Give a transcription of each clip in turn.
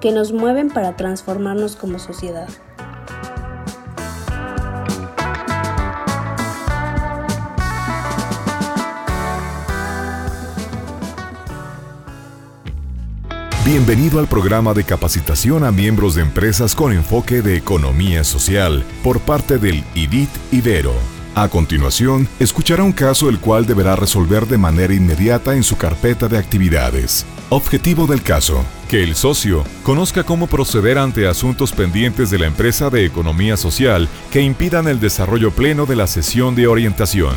que nos mueven para transformarnos como sociedad. Bienvenido al programa de capacitación a miembros de empresas con enfoque de economía social por parte del IDIT Ibero. A continuación, escuchará un caso el cual deberá resolver de manera inmediata en su carpeta de actividades. Objetivo del caso, que el socio conozca cómo proceder ante asuntos pendientes de la empresa de economía social que impidan el desarrollo pleno de la sesión de orientación.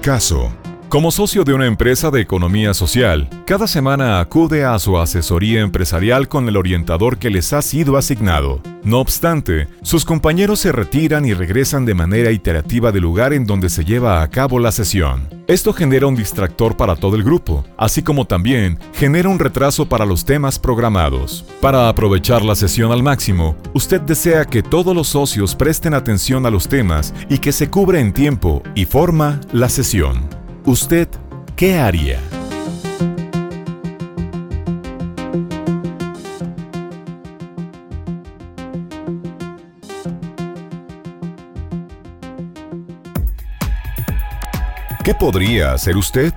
Caso como socio de una empresa de economía social, cada semana acude a su asesoría empresarial con el orientador que les ha sido asignado. No obstante, sus compañeros se retiran y regresan de manera iterativa del lugar en donde se lleva a cabo la sesión. Esto genera un distractor para todo el grupo, así como también genera un retraso para los temas programados. Para aprovechar la sesión al máximo, usted desea que todos los socios presten atención a los temas y que se cubra en tiempo y forma la sesión. ¿Usted qué haría? ¿Qué podría hacer usted?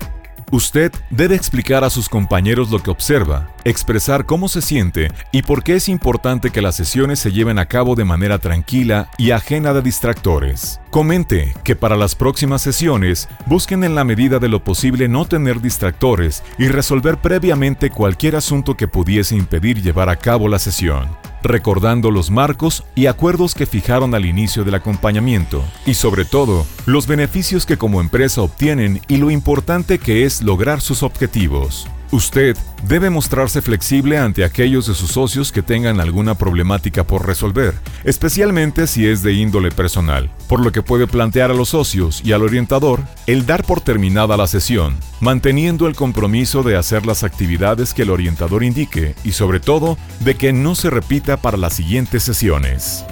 Usted debe explicar a sus compañeros lo que observa, expresar cómo se siente y por qué es importante que las sesiones se lleven a cabo de manera tranquila y ajena de distractores. Comente que para las próximas sesiones busquen en la medida de lo posible no tener distractores y resolver previamente cualquier asunto que pudiese impedir llevar a cabo la sesión recordando los marcos y acuerdos que fijaron al inicio del acompañamiento y sobre todo los beneficios que como empresa obtienen y lo importante que es lograr sus objetivos. Usted debe mostrarse flexible ante aquellos de sus socios que tengan alguna problemática por resolver, especialmente si es de índole personal, por lo que puede plantear a los socios y al orientador el dar por terminada la sesión, manteniendo el compromiso de hacer las actividades que el orientador indique y sobre todo de que no se repita para las siguientes sesiones.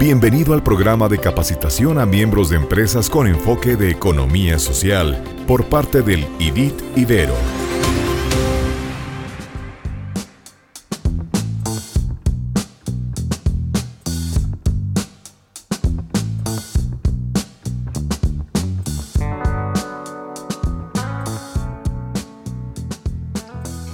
Bienvenido al programa de capacitación a miembros de empresas con enfoque de economía social por parte del IDIT Ibero.